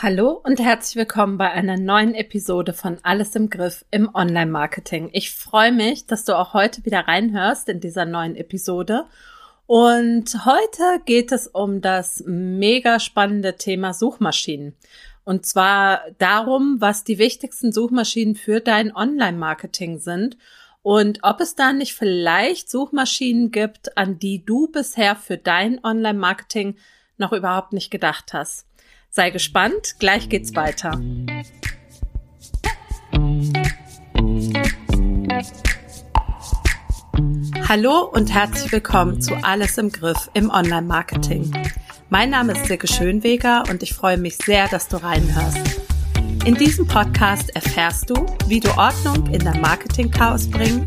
Hallo und herzlich willkommen bei einer neuen Episode von Alles im Griff im Online-Marketing. Ich freue mich, dass du auch heute wieder reinhörst in dieser neuen Episode. Und heute geht es um das mega spannende Thema Suchmaschinen. Und zwar darum, was die wichtigsten Suchmaschinen für dein Online-Marketing sind und ob es da nicht vielleicht Suchmaschinen gibt, an die du bisher für dein Online-Marketing noch überhaupt nicht gedacht hast. Sei gespannt, gleich geht's weiter. Hallo und herzlich willkommen zu Alles im Griff im Online-Marketing. Mein Name ist Silke Schönweger und ich freue mich sehr, dass du reinhörst. In diesem Podcast erfährst du, wie du Ordnung in dein Marketing-Chaos bringen,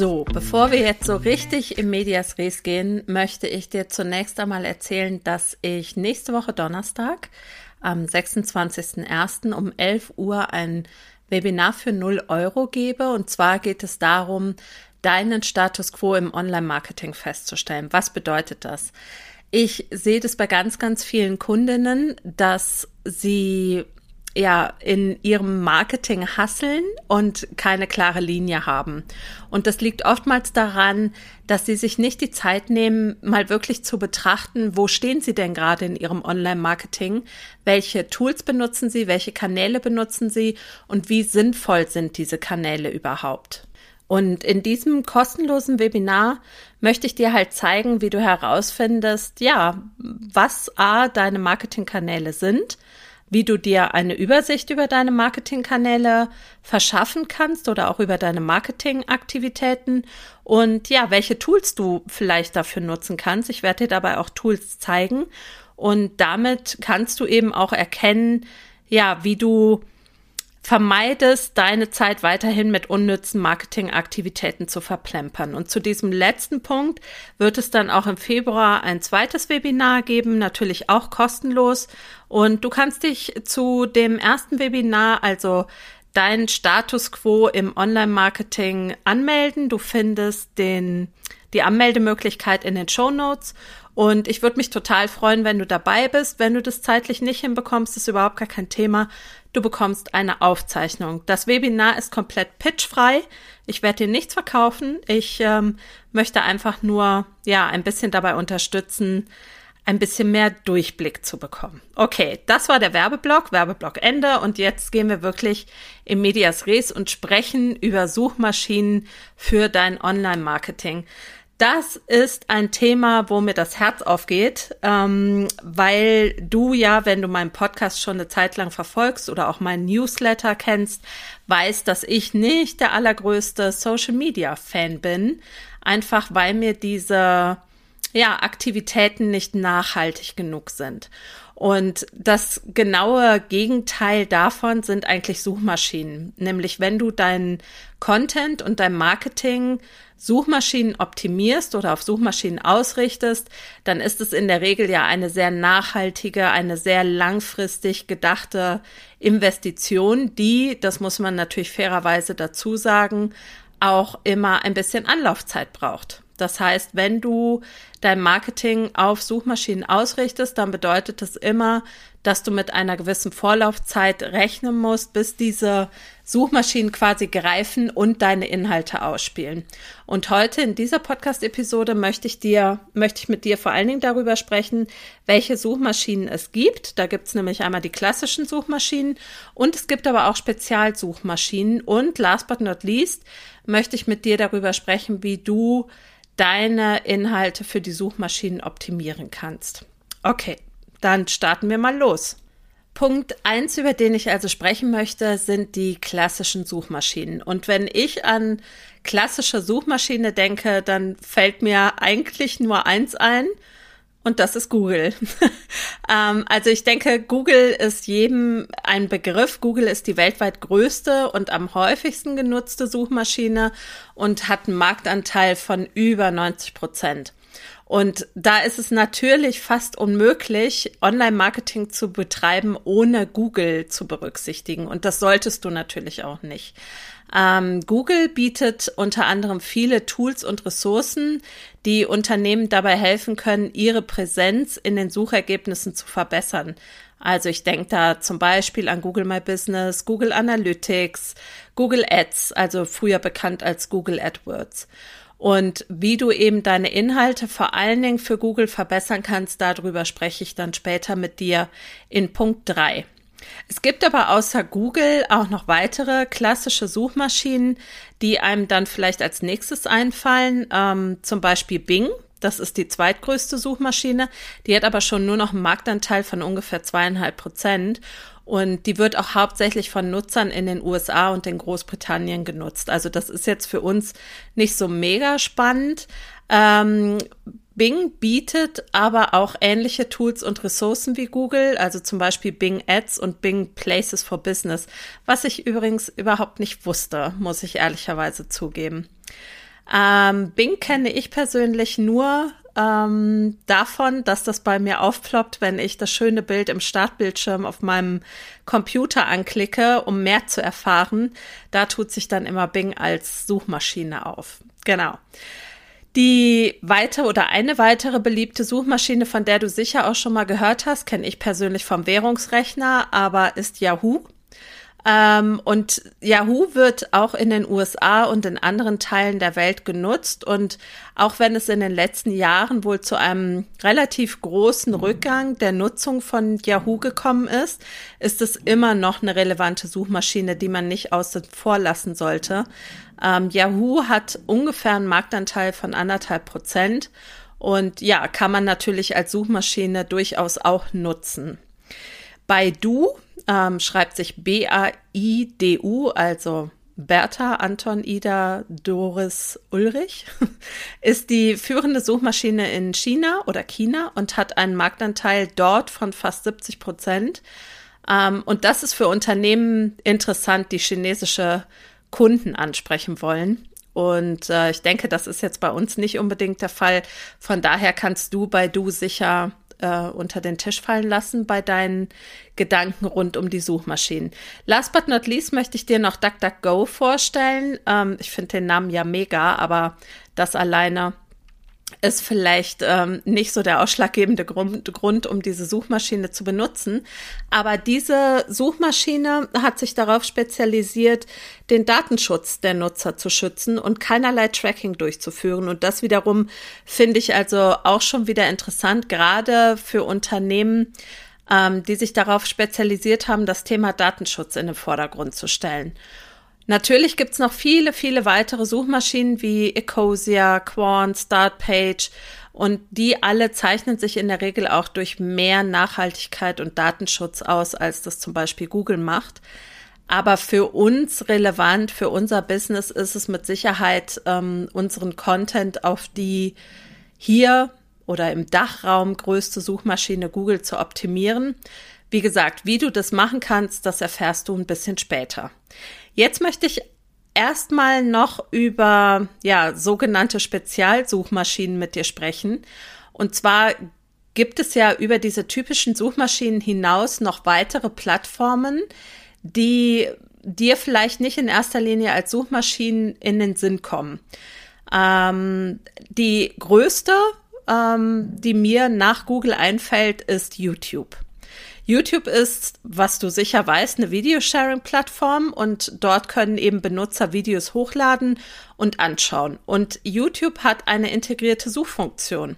So, bevor wir jetzt so richtig im Medias Res gehen, möchte ich dir zunächst einmal erzählen, dass ich nächste Woche Donnerstag am 26.01. um 11 Uhr ein Webinar für 0 Euro gebe. Und zwar geht es darum, deinen Status quo im Online-Marketing festzustellen. Was bedeutet das? Ich sehe das bei ganz, ganz vielen Kundinnen, dass sie ja in ihrem Marketing hasseln und keine klare Linie haben. Und das liegt oftmals daran, dass sie sich nicht die Zeit nehmen, mal wirklich zu betrachten, wo stehen sie denn gerade in ihrem Online-Marketing, welche Tools benutzen sie, welche Kanäle benutzen sie und wie sinnvoll sind diese Kanäle überhaupt. Und in diesem kostenlosen Webinar möchte ich dir halt zeigen, wie du herausfindest, ja, was A, deine Marketingkanäle sind, wie du dir eine Übersicht über deine Marketingkanäle verschaffen kannst oder auch über deine Marketingaktivitäten und ja, welche Tools du vielleicht dafür nutzen kannst. Ich werde dir dabei auch Tools zeigen und damit kannst du eben auch erkennen, ja, wie du vermeidest, deine Zeit weiterhin mit unnützen Marketingaktivitäten zu verplempern. Und zu diesem letzten Punkt wird es dann auch im Februar ein zweites Webinar geben, natürlich auch kostenlos. Und du kannst dich zu dem ersten Webinar, also dein Status quo im Online-Marketing anmelden. Du findest den, die Anmeldemöglichkeit in den Show Notes. Und ich würde mich total freuen, wenn du dabei bist. Wenn du das zeitlich nicht hinbekommst, ist überhaupt gar kein Thema. Du bekommst eine Aufzeichnung. Das Webinar ist komplett pitchfrei. Ich werde dir nichts verkaufen. Ich ähm, möchte einfach nur ja ein bisschen dabei unterstützen, ein bisschen mehr Durchblick zu bekommen. Okay, das war der Werbeblock, Werbeblock Ende und jetzt gehen wir wirklich in Medias Res und sprechen über Suchmaschinen für dein Online-Marketing. Das ist ein Thema, wo mir das Herz aufgeht, ähm, weil du ja, wenn du meinen Podcast schon eine Zeit lang verfolgst oder auch meinen Newsletter kennst, weißt, dass ich nicht der allergrößte Social Media Fan bin, einfach weil mir diese ja, Aktivitäten nicht nachhaltig genug sind. Und das genaue Gegenteil davon sind eigentlich Suchmaschinen. Nämlich wenn du deinen Content und dein Marketing Suchmaschinen optimierst oder auf Suchmaschinen ausrichtest, dann ist es in der Regel ja eine sehr nachhaltige, eine sehr langfristig gedachte Investition, die, das muss man natürlich fairerweise dazu sagen, auch immer ein bisschen Anlaufzeit braucht. Das heißt, wenn du dein Marketing auf Suchmaschinen ausrichtest, dann bedeutet das immer, dass du mit einer gewissen Vorlaufzeit rechnen musst, bis diese Suchmaschinen quasi greifen und deine Inhalte ausspielen. Und heute in dieser Podcast-Episode möchte ich dir, möchte ich mit dir vor allen Dingen darüber sprechen, welche Suchmaschinen es gibt. Da gibt es nämlich einmal die klassischen Suchmaschinen und es gibt aber auch Spezialsuchmaschinen. Und last but not least möchte ich mit dir darüber sprechen, wie du deine Inhalte für die Suchmaschinen optimieren kannst. Okay, dann starten wir mal los. Punkt eins, über den ich also sprechen möchte, sind die klassischen Suchmaschinen. Und wenn ich an klassische Suchmaschine denke, dann fällt mir eigentlich nur eins ein. Und das ist Google. ähm, also ich denke, Google ist jedem ein Begriff. Google ist die weltweit größte und am häufigsten genutzte Suchmaschine und hat einen Marktanteil von über 90 Prozent. Und da ist es natürlich fast unmöglich, Online-Marketing zu betreiben, ohne Google zu berücksichtigen. Und das solltest du natürlich auch nicht. Ähm, Google bietet unter anderem viele Tools und Ressourcen, die Unternehmen dabei helfen können, ihre Präsenz in den Suchergebnissen zu verbessern. Also ich denke da zum Beispiel an Google My Business, Google Analytics, Google Ads, also früher bekannt als Google AdWords. Und wie du eben deine Inhalte vor allen Dingen für Google verbessern kannst, darüber spreche ich dann später mit dir in Punkt drei. Es gibt aber außer Google auch noch weitere klassische Suchmaschinen, die einem dann vielleicht als nächstes einfallen. Ähm, zum Beispiel Bing. Das ist die zweitgrößte Suchmaschine. Die hat aber schon nur noch einen Marktanteil von ungefähr zweieinhalb Prozent. Und die wird auch hauptsächlich von Nutzern in den USA und in Großbritannien genutzt. Also das ist jetzt für uns nicht so mega spannend. Ähm, Bing bietet aber auch ähnliche Tools und Ressourcen wie Google, also zum Beispiel Bing Ads und Bing Places for Business, was ich übrigens überhaupt nicht wusste, muss ich ehrlicherweise zugeben. Ähm, Bing kenne ich persönlich nur ähm, davon, dass das bei mir aufploppt, wenn ich das schöne Bild im Startbildschirm auf meinem Computer anklicke, um mehr zu erfahren. Da tut sich dann immer Bing als Suchmaschine auf. Genau. Die weitere oder eine weitere beliebte Suchmaschine, von der du sicher auch schon mal gehört hast, kenne ich persönlich vom Währungsrechner, aber ist Yahoo. Ähm, und Yahoo wird auch in den USA und in anderen Teilen der Welt genutzt. Und auch wenn es in den letzten Jahren wohl zu einem relativ großen Rückgang der Nutzung von Yahoo gekommen ist, ist es immer noch eine relevante Suchmaschine, die man nicht außen vor lassen sollte. Ähm, Yahoo hat ungefähr einen Marktanteil von anderthalb Prozent. Und ja, kann man natürlich als Suchmaschine durchaus auch nutzen. Baidu ähm, schreibt sich B-A-I-D-U, also Bertha, Anton, Ida, Doris, Ulrich, ist die führende Suchmaschine in China oder China und hat einen Marktanteil dort von fast 70 Prozent. Ähm, und das ist für Unternehmen interessant, die chinesische Kunden ansprechen wollen. Und äh, ich denke, das ist jetzt bei uns nicht unbedingt der Fall. Von daher kannst du bei Du sicher äh, unter den Tisch fallen lassen bei deinen Gedanken rund um die Suchmaschinen. Last but not least möchte ich dir noch DuckDuckGo vorstellen. Ähm, ich finde den Namen ja mega, aber das alleine ist vielleicht ähm, nicht so der ausschlaggebende Grund, Grund, um diese Suchmaschine zu benutzen. Aber diese Suchmaschine hat sich darauf spezialisiert, den Datenschutz der Nutzer zu schützen und keinerlei Tracking durchzuführen. Und das wiederum finde ich also auch schon wieder interessant, gerade für Unternehmen, ähm, die sich darauf spezialisiert haben, das Thema Datenschutz in den Vordergrund zu stellen. Natürlich gibt's noch viele, viele weitere Suchmaschinen wie Ecosia, Quant, Startpage und die alle zeichnen sich in der Regel auch durch mehr Nachhaltigkeit und Datenschutz aus, als das zum Beispiel Google macht. Aber für uns relevant, für unser Business ist es mit Sicherheit, ähm, unseren Content auf die hier oder im Dachraum größte Suchmaschine Google zu optimieren. Wie gesagt, wie du das machen kannst, das erfährst du ein bisschen später. Jetzt möchte ich erstmal noch über ja, sogenannte Spezialsuchmaschinen mit dir sprechen. Und zwar gibt es ja über diese typischen Suchmaschinen hinaus noch weitere Plattformen, die dir vielleicht nicht in erster Linie als Suchmaschinen in den Sinn kommen. Ähm, die größte, ähm, die mir nach Google einfällt, ist YouTube. YouTube ist, was du sicher weißt, eine Videosharing-Plattform und dort können eben Benutzer Videos hochladen und anschauen. Und YouTube hat eine integrierte Suchfunktion.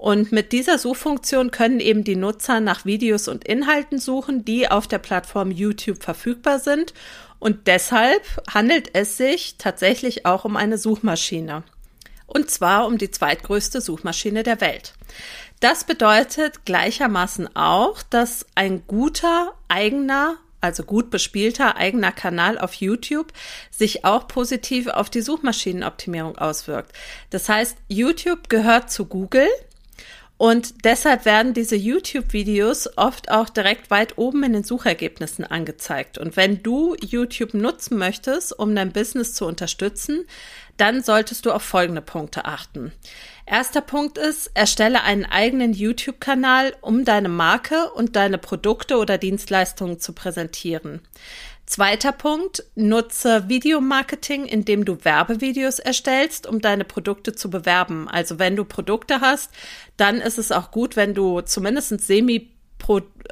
Und mit dieser Suchfunktion können eben die Nutzer nach Videos und Inhalten suchen, die auf der Plattform YouTube verfügbar sind. Und deshalb handelt es sich tatsächlich auch um eine Suchmaschine. Und zwar um die zweitgrößte Suchmaschine der Welt. Das bedeutet gleichermaßen auch, dass ein guter eigener also gut bespielter eigener Kanal auf YouTube sich auch positiv auf die Suchmaschinenoptimierung auswirkt. Das heißt, YouTube gehört zu Google Und deshalb werden diese YouTube-Videos oft auch direkt weit oben in den Suchergebnissen angezeigt. Und wenn du YouTube nutzen möchtest, um dein Business zu unterstützen, dann solltest du auf folgende Punkte achten. Erster Punkt ist, erstelle einen eigenen YouTube-Kanal, um deine Marke und deine Produkte oder Dienstleistungen zu präsentieren. Zweiter Punkt, nutze Videomarketing, indem du Werbevideos erstellst, um deine Produkte zu bewerben. Also wenn du Produkte hast, dann ist es auch gut, wenn du zumindest semi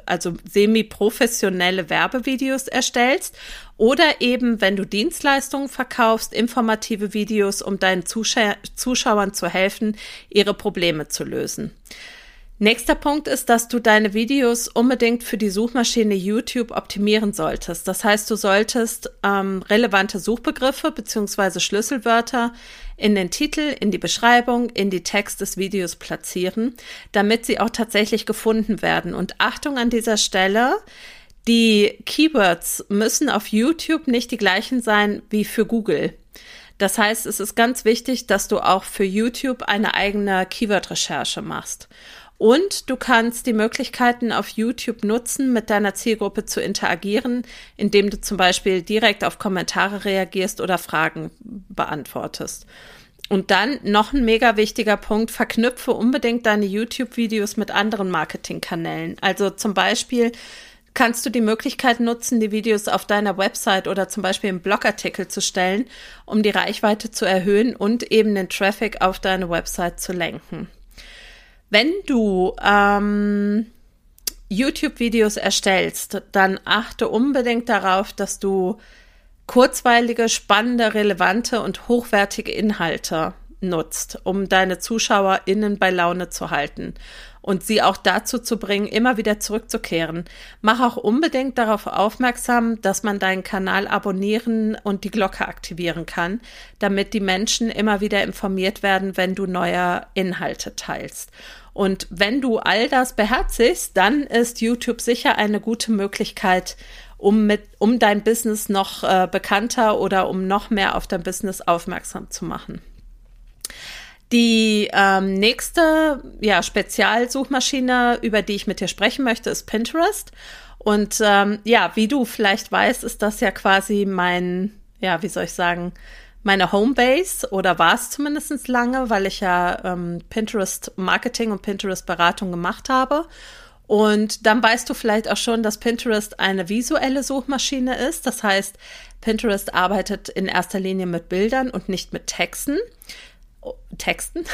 also semi-professionelle Werbevideos erstellst oder eben, wenn du Dienstleistungen verkaufst, informative Videos, um deinen Zuschauer, Zuschauern zu helfen, ihre Probleme zu lösen. Nächster Punkt ist, dass du deine Videos unbedingt für die Suchmaschine YouTube optimieren solltest. Das heißt, du solltest ähm, relevante Suchbegriffe beziehungsweise Schlüsselwörter in den Titel, in die Beschreibung, in die Text des Videos platzieren, damit sie auch tatsächlich gefunden werden. Und Achtung an dieser Stelle, die Keywords müssen auf YouTube nicht die gleichen sein wie für Google. Das heißt, es ist ganz wichtig, dass du auch für YouTube eine eigene Keyword-Recherche machst. Und du kannst die Möglichkeiten auf YouTube nutzen, mit deiner Zielgruppe zu interagieren, indem du zum Beispiel direkt auf Kommentare reagierst oder Fragen beantwortest. Und dann noch ein mega wichtiger Punkt, verknüpfe unbedingt deine YouTube-Videos mit anderen Marketingkanälen. Also zum Beispiel kannst du die Möglichkeit nutzen, die Videos auf deiner Website oder zum Beispiel im Blogartikel zu stellen, um die Reichweite zu erhöhen und eben den Traffic auf deine Website zu lenken. Wenn du ähm, YouTube-Videos erstellst, dann achte unbedingt darauf, dass du kurzweilige, spannende, relevante und hochwertige Inhalte nutzt, um deine ZuschauerInnen bei Laune zu halten und sie auch dazu zu bringen, immer wieder zurückzukehren. Mach auch unbedingt darauf aufmerksam, dass man deinen Kanal abonnieren und die Glocke aktivieren kann, damit die Menschen immer wieder informiert werden, wenn du neue Inhalte teilst. Und wenn du all das beherzigst, dann ist YouTube sicher eine gute Möglichkeit, um mit, um dein Business noch äh, bekannter oder um noch mehr auf dein Business aufmerksam zu machen. Die ähm, nächste ja, Spezialsuchmaschine, über die ich mit dir sprechen möchte, ist Pinterest. Und ähm, ja, wie du vielleicht weißt, ist das ja quasi mein, ja, wie soll ich sagen, meine Homebase oder war es zumindest lange, weil ich ja ähm, Pinterest Marketing und Pinterest Beratung gemacht habe. Und dann weißt du vielleicht auch schon, dass Pinterest eine visuelle Suchmaschine ist. Das heißt, Pinterest arbeitet in erster Linie mit Bildern und nicht mit Texten. Texten.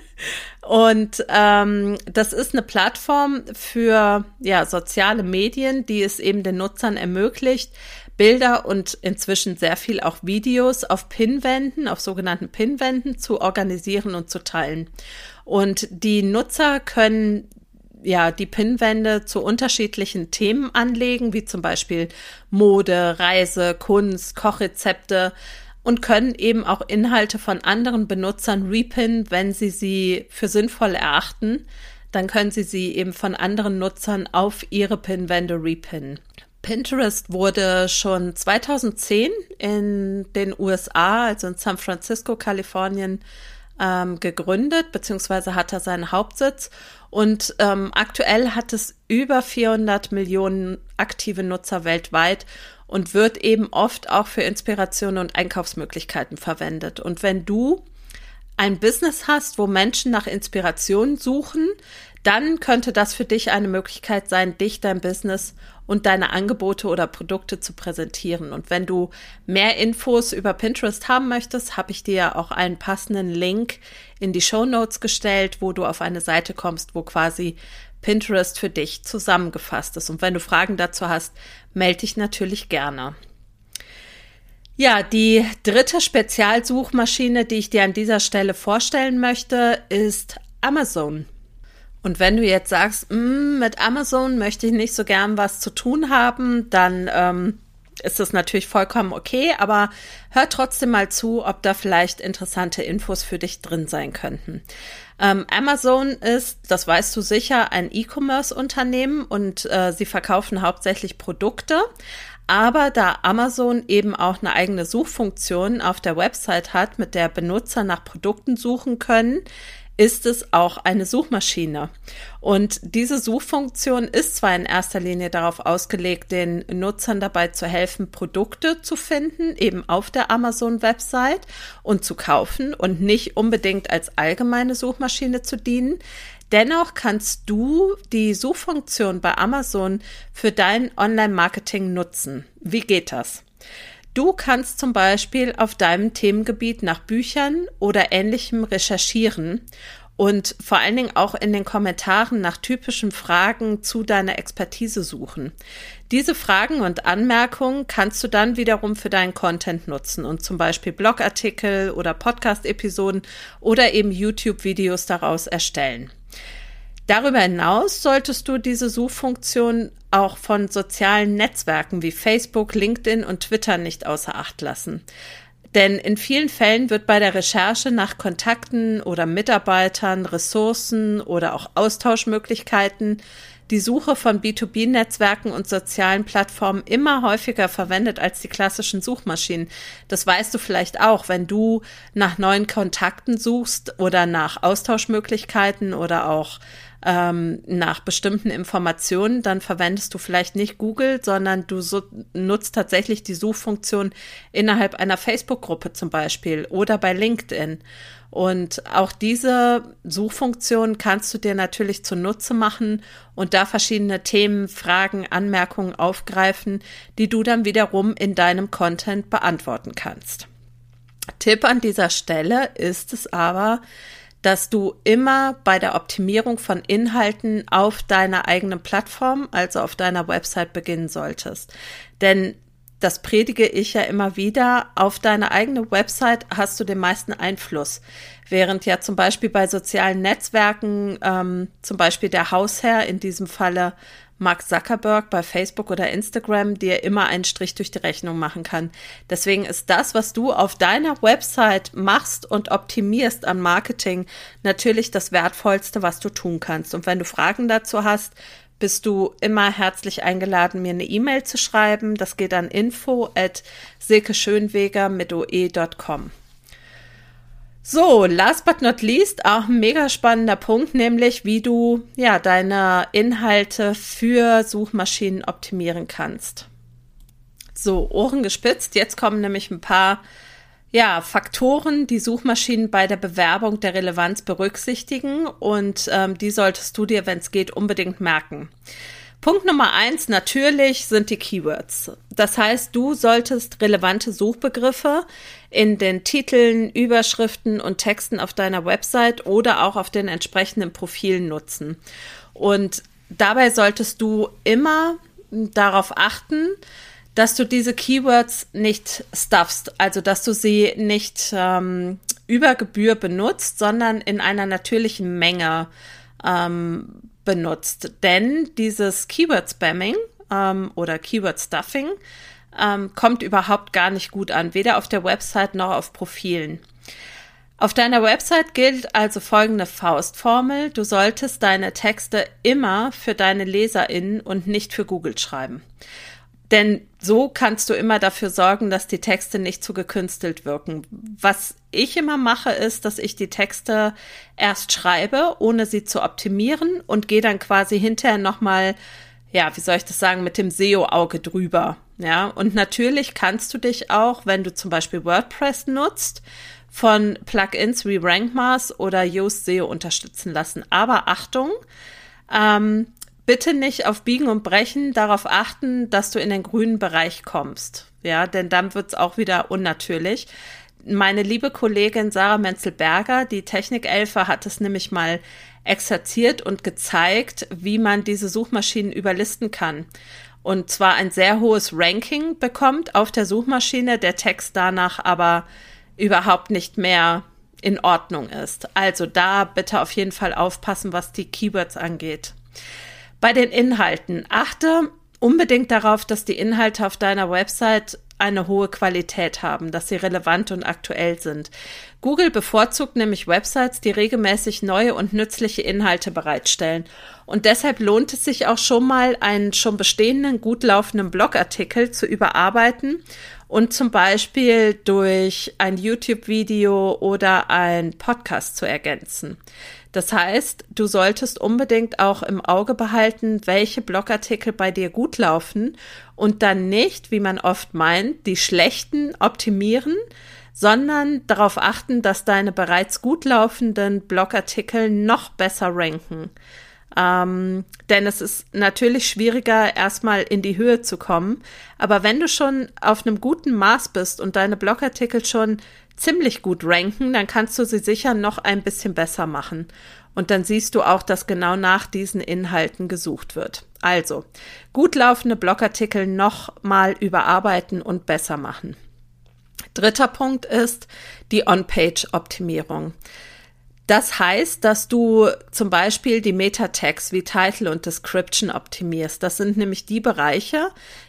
und ähm, das ist eine Plattform für ja, soziale Medien, die es eben den Nutzern ermöglicht, Bilder und inzwischen sehr viel auch Videos auf Pinwänden, auf sogenannten Pinwänden zu organisieren und zu teilen. Und die Nutzer können ja, die Pinwände zu unterschiedlichen Themen anlegen, wie zum Beispiel Mode, Reise, Kunst, Kochrezepte und können eben auch Inhalte von anderen Benutzern repinnen, wenn sie sie für sinnvoll erachten. Dann können sie sie eben von anderen Nutzern auf ihre Pinwände repinnen. Pinterest wurde schon 2010 in den USA, also in San Francisco, Kalifornien, ähm, gegründet, beziehungsweise hat er seinen Hauptsitz. Und ähm, aktuell hat es über 400 Millionen aktive Nutzer weltweit und wird eben oft auch für Inspiration und Einkaufsmöglichkeiten verwendet. Und wenn du ein Business hast, wo Menschen nach Inspiration suchen, dann könnte das für dich eine Möglichkeit sein, dich, dein Business und deine Angebote oder Produkte zu präsentieren. Und wenn du mehr Infos über Pinterest haben möchtest, habe ich dir auch einen passenden Link in die Show Notes gestellt, wo du auf eine Seite kommst, wo quasi Pinterest für dich zusammengefasst ist. Und wenn du Fragen dazu hast, melde dich natürlich gerne. Ja, die dritte Spezialsuchmaschine, die ich dir an dieser Stelle vorstellen möchte, ist Amazon. Und wenn du jetzt sagst, mm, mit Amazon möchte ich nicht so gern was zu tun haben, dann ähm, ist das natürlich vollkommen okay, aber hör trotzdem mal zu, ob da vielleicht interessante Infos für dich drin sein könnten. Ähm, Amazon ist, das weißt du sicher, ein E-Commerce-Unternehmen und äh, sie verkaufen hauptsächlich Produkte. Aber da Amazon eben auch eine eigene Suchfunktion auf der Website hat, mit der Benutzer nach Produkten suchen können, ist es auch eine Suchmaschine. Und diese Suchfunktion ist zwar in erster Linie darauf ausgelegt, den Nutzern dabei zu helfen, Produkte zu finden, eben auf der Amazon-Website und zu kaufen und nicht unbedingt als allgemeine Suchmaschine zu dienen. Dennoch kannst du die Suchfunktion bei Amazon für dein Online-Marketing nutzen. Wie geht das? Du kannst zum Beispiel auf deinem Themengebiet nach Büchern oder ähnlichem recherchieren und vor allen Dingen auch in den Kommentaren nach typischen Fragen zu deiner Expertise suchen. Diese Fragen und Anmerkungen kannst du dann wiederum für deinen Content nutzen und zum Beispiel Blogartikel oder Podcast-Episoden oder eben YouTube-Videos daraus erstellen. Darüber hinaus solltest du diese Suchfunktion auch von sozialen Netzwerken wie Facebook, LinkedIn und Twitter nicht außer Acht lassen. Denn in vielen Fällen wird bei der Recherche nach Kontakten oder Mitarbeitern, Ressourcen oder auch Austauschmöglichkeiten die Suche von B2B-Netzwerken und sozialen Plattformen immer häufiger verwendet als die klassischen Suchmaschinen. Das weißt du vielleicht auch, wenn du nach neuen Kontakten suchst oder nach Austauschmöglichkeiten oder auch ähm, nach bestimmten Informationen, dann verwendest du vielleicht nicht Google, sondern du so, nutzt tatsächlich die Suchfunktion innerhalb einer Facebook-Gruppe zum Beispiel oder bei LinkedIn. Und auch diese Suchfunktion kannst du dir natürlich zunutze machen und da verschiedene Themen, Fragen, Anmerkungen aufgreifen, die du dann wiederum in deinem Content beantworten kannst. Tipp an dieser Stelle ist es aber, dass du immer bei der Optimierung von Inhalten auf deiner eigenen Plattform, also auf deiner Website beginnen solltest. Denn das predige ich ja immer wieder, auf deine eigene Website hast du den meisten Einfluss. Während ja zum Beispiel bei sozialen Netzwerken, ähm, zum Beispiel der Hausherr, in diesem Falle Mark Zuckerberg bei Facebook oder Instagram dir immer einen Strich durch die Rechnung machen kann. Deswegen ist das, was du auf deiner Website machst und optimierst an Marketing, natürlich das Wertvollste, was du tun kannst. Und wenn du Fragen dazu hast, bist du immer herzlich eingeladen, mir eine E-Mail zu schreiben. Das geht an info at silkeschönweger mit oe.com. So, last but not least, auch ein mega spannender Punkt, nämlich wie du ja deine Inhalte für Suchmaschinen optimieren kannst. So, Ohren gespitzt. Jetzt kommen nämlich ein paar ja, Faktoren, die Suchmaschinen bei der Bewerbung der Relevanz berücksichtigen und ähm, die solltest du dir, wenn es geht, unbedingt merken. Punkt Nummer eins natürlich sind die Keywords. Das heißt, du solltest relevante Suchbegriffe in den Titeln, Überschriften und Texten auf deiner Website oder auch auf den entsprechenden Profilen nutzen. Und dabei solltest du immer darauf achten, dass du diese Keywords nicht stuffst, also dass du sie nicht ähm, über Gebühr benutzt, sondern in einer natürlichen Menge ähm, benutzt. Denn dieses Keyword-Spamming ähm, oder Keyword-Stuffing ähm, kommt überhaupt gar nicht gut an, weder auf der Website noch auf Profilen. Auf deiner Website gilt also folgende Faustformel. Du solltest deine Texte immer für deine LeserInnen und nicht für Google schreiben. Denn so kannst du immer dafür sorgen, dass die Texte nicht zu gekünstelt wirken. Was ich immer mache, ist, dass ich die Texte erst schreibe, ohne sie zu optimieren und gehe dann quasi hinterher nochmal, ja, wie soll ich das sagen, mit dem SEO-Auge drüber. Ja, und natürlich kannst du dich auch, wenn du zum Beispiel WordPress nutzt, von Plugins wie RankMass oder Yoast SEO unterstützen lassen. Aber Achtung, ähm, bitte nicht auf Biegen und Brechen darauf achten, dass du in den grünen Bereich kommst. Ja, denn dann wird's auch wieder unnatürlich. Meine liebe Kollegin Sarah Menzel-Berger, die Technikelfe, hat es nämlich mal exerziert und gezeigt, wie man diese Suchmaschinen überlisten kann. Und zwar ein sehr hohes Ranking bekommt auf der Suchmaschine, der Text danach aber überhaupt nicht mehr in Ordnung ist. Also da bitte auf jeden Fall aufpassen, was die Keywords angeht. Bei den Inhalten achte unbedingt darauf, dass die Inhalte auf deiner Website eine hohe Qualität haben, dass sie relevant und aktuell sind. Google bevorzugt nämlich Websites, die regelmäßig neue und nützliche Inhalte bereitstellen. Und deshalb lohnt es sich auch schon mal, einen schon bestehenden, gut laufenden Blogartikel zu überarbeiten und zum Beispiel durch ein YouTube-Video oder ein Podcast zu ergänzen. Das heißt, du solltest unbedingt auch im Auge behalten, welche Blogartikel bei dir gut laufen und dann nicht, wie man oft meint, die schlechten optimieren, sondern darauf achten, dass deine bereits gut laufenden Blogartikel noch besser ranken. Ähm, denn es ist natürlich schwieriger, erstmal in die Höhe zu kommen. Aber wenn du schon auf einem guten Maß bist und deine Blogartikel schon ziemlich gut ranken, dann kannst du sie sicher noch ein bisschen besser machen. Und dann siehst du auch, dass genau nach diesen Inhalten gesucht wird. Also, gut laufende Blogartikel noch mal überarbeiten und besser machen. Dritter Punkt ist die On-Page-Optimierung. Das heißt, dass du zum Beispiel die Meta-Tags wie Title und Description optimierst. Das sind nämlich die Bereiche,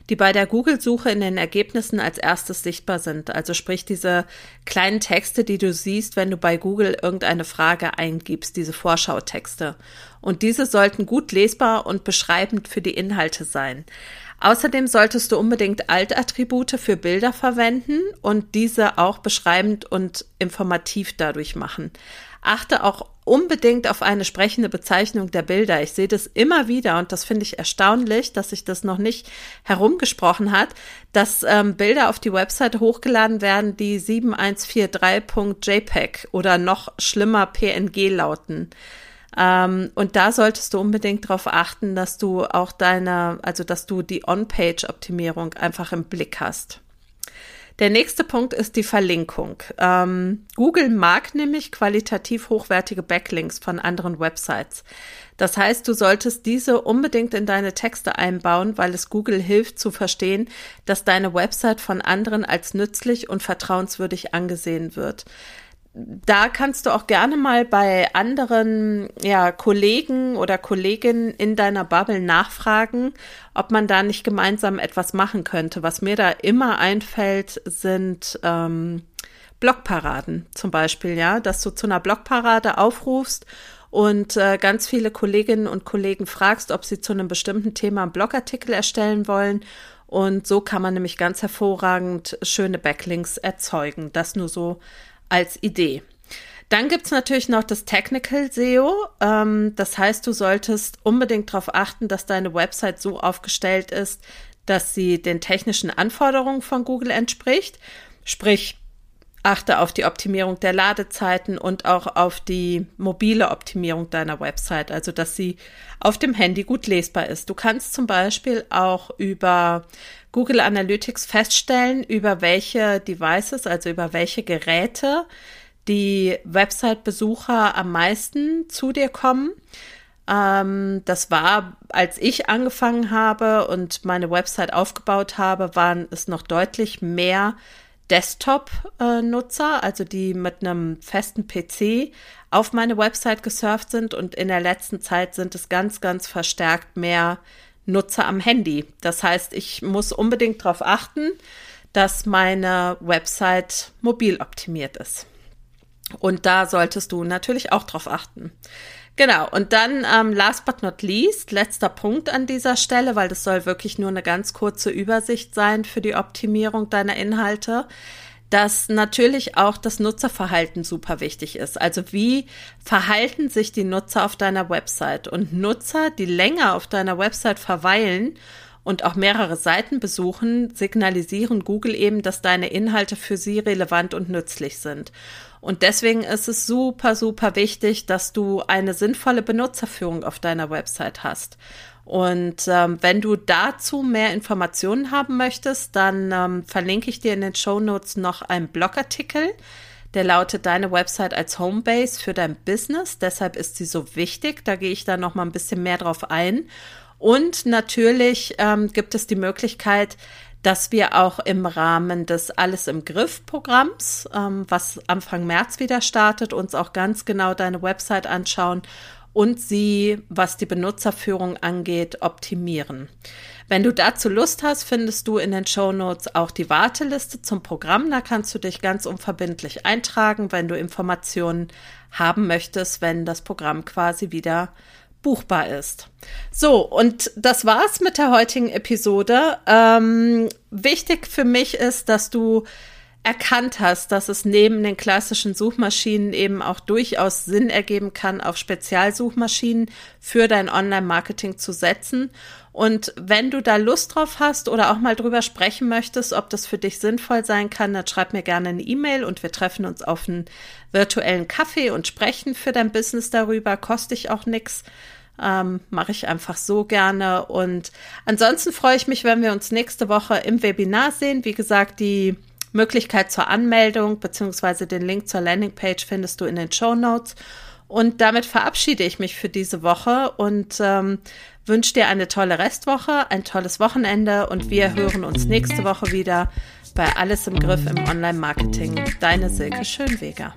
die bei der Google-Suche in den Ergebnissen als erstes sichtbar sind. Also sprich diese kleinen Texte, die du siehst, wenn du bei Google irgendeine Frage eingibst, diese Vorschautexte. Und diese sollten gut lesbar und beschreibend für die Inhalte sein. Außerdem solltest du unbedingt Altattribute für Bilder verwenden und diese auch beschreibend und informativ dadurch machen. Achte auch unbedingt auf eine sprechende Bezeichnung der Bilder. Ich sehe das immer wieder und das finde ich erstaunlich, dass sich das noch nicht herumgesprochen hat, dass ähm, Bilder auf die Website hochgeladen werden, die 7143.jpg oder noch schlimmer PNG lauten. Ähm, und da solltest du unbedingt darauf achten, dass du auch deine, also dass du die On-Page-Optimierung einfach im Blick hast. Der nächste Punkt ist die Verlinkung. Ähm, Google mag nämlich qualitativ hochwertige Backlinks von anderen Websites. Das heißt, du solltest diese unbedingt in deine Texte einbauen, weil es Google hilft zu verstehen, dass deine Website von anderen als nützlich und vertrauenswürdig angesehen wird da kannst du auch gerne mal bei anderen ja, Kollegen oder Kolleginnen in deiner Bubble nachfragen, ob man da nicht gemeinsam etwas machen könnte. Was mir da immer einfällt, sind ähm, Blogparaden zum Beispiel, ja, dass du zu einer Blogparade aufrufst und äh, ganz viele Kolleginnen und Kollegen fragst, ob sie zu einem bestimmten Thema einen Blogartikel erstellen wollen. Und so kann man nämlich ganz hervorragend schöne Backlinks erzeugen. Das nur so als Idee. Dann gibt's natürlich noch das Technical SEO. Ähm, das heißt, du solltest unbedingt darauf achten, dass deine Website so aufgestellt ist, dass sie den technischen Anforderungen von Google entspricht. Sprich, achte auf die Optimierung der Ladezeiten und auch auf die mobile Optimierung deiner Website, also dass sie auf dem Handy gut lesbar ist. Du kannst zum Beispiel auch über Google Analytics feststellen, über welche Devices, also über welche Geräte die Website-Besucher am meisten zu dir kommen. Ähm, das war, als ich angefangen habe und meine Website aufgebaut habe, waren es noch deutlich mehr Desktop-Nutzer, also die mit einem festen PC auf meine Website gesurft sind und in der letzten Zeit sind es ganz, ganz verstärkt mehr Nutzer am Handy. Das heißt, ich muss unbedingt darauf achten, dass meine Website mobil optimiert ist. Und da solltest du natürlich auch drauf achten. Genau, und dann ähm, last but not least, letzter Punkt an dieser Stelle, weil das soll wirklich nur eine ganz kurze Übersicht sein für die Optimierung deiner Inhalte, dass natürlich auch das Nutzerverhalten super wichtig ist. Also wie verhalten sich die Nutzer auf deiner Website? Und Nutzer, die länger auf deiner Website verweilen und auch mehrere Seiten besuchen, signalisieren Google eben, dass deine Inhalte für sie relevant und nützlich sind. Und deswegen ist es super, super wichtig, dass du eine sinnvolle Benutzerführung auf deiner Website hast. Und ähm, wenn du dazu mehr Informationen haben möchtest, dann ähm, verlinke ich dir in den Show Notes noch einen Blogartikel. Der lautet Deine Website als Homebase für dein Business. Deshalb ist sie so wichtig. Da gehe ich dann noch mal ein bisschen mehr drauf ein. Und natürlich ähm, gibt es die Möglichkeit, dass wir auch im Rahmen des Alles im Griff Programms, ähm, was Anfang März wieder startet, uns auch ganz genau deine Website anschauen und sie, was die Benutzerführung angeht, optimieren. Wenn du dazu Lust hast, findest du in den Show Notes auch die Warteliste zum Programm. Da kannst du dich ganz unverbindlich eintragen, wenn du Informationen haben möchtest, wenn das Programm quasi wieder buchbar ist. So, und das war's mit der heutigen Episode. Ähm, wichtig für mich ist, dass du erkannt hast, dass es neben den klassischen Suchmaschinen eben auch durchaus Sinn ergeben kann, auf Spezialsuchmaschinen für dein Online-Marketing zu setzen. Und wenn du da Lust drauf hast oder auch mal drüber sprechen möchtest, ob das für dich sinnvoll sein kann, dann schreib mir gerne eine E-Mail und wir treffen uns auf einen virtuellen Kaffee und sprechen für dein Business darüber. Koste ich auch nix. Ähm, Mache ich einfach so gerne. Und ansonsten freue ich mich, wenn wir uns nächste Woche im Webinar sehen. Wie gesagt, die Möglichkeit zur Anmeldung beziehungsweise den Link zur Landingpage findest du in den Show Notes. Und damit verabschiede ich mich für diese Woche und ähm, wünsche dir eine tolle Restwoche, ein tolles Wochenende und wir hören uns nächste Woche wieder bei Alles im Griff im Online-Marketing. Deine Silke Schönweger.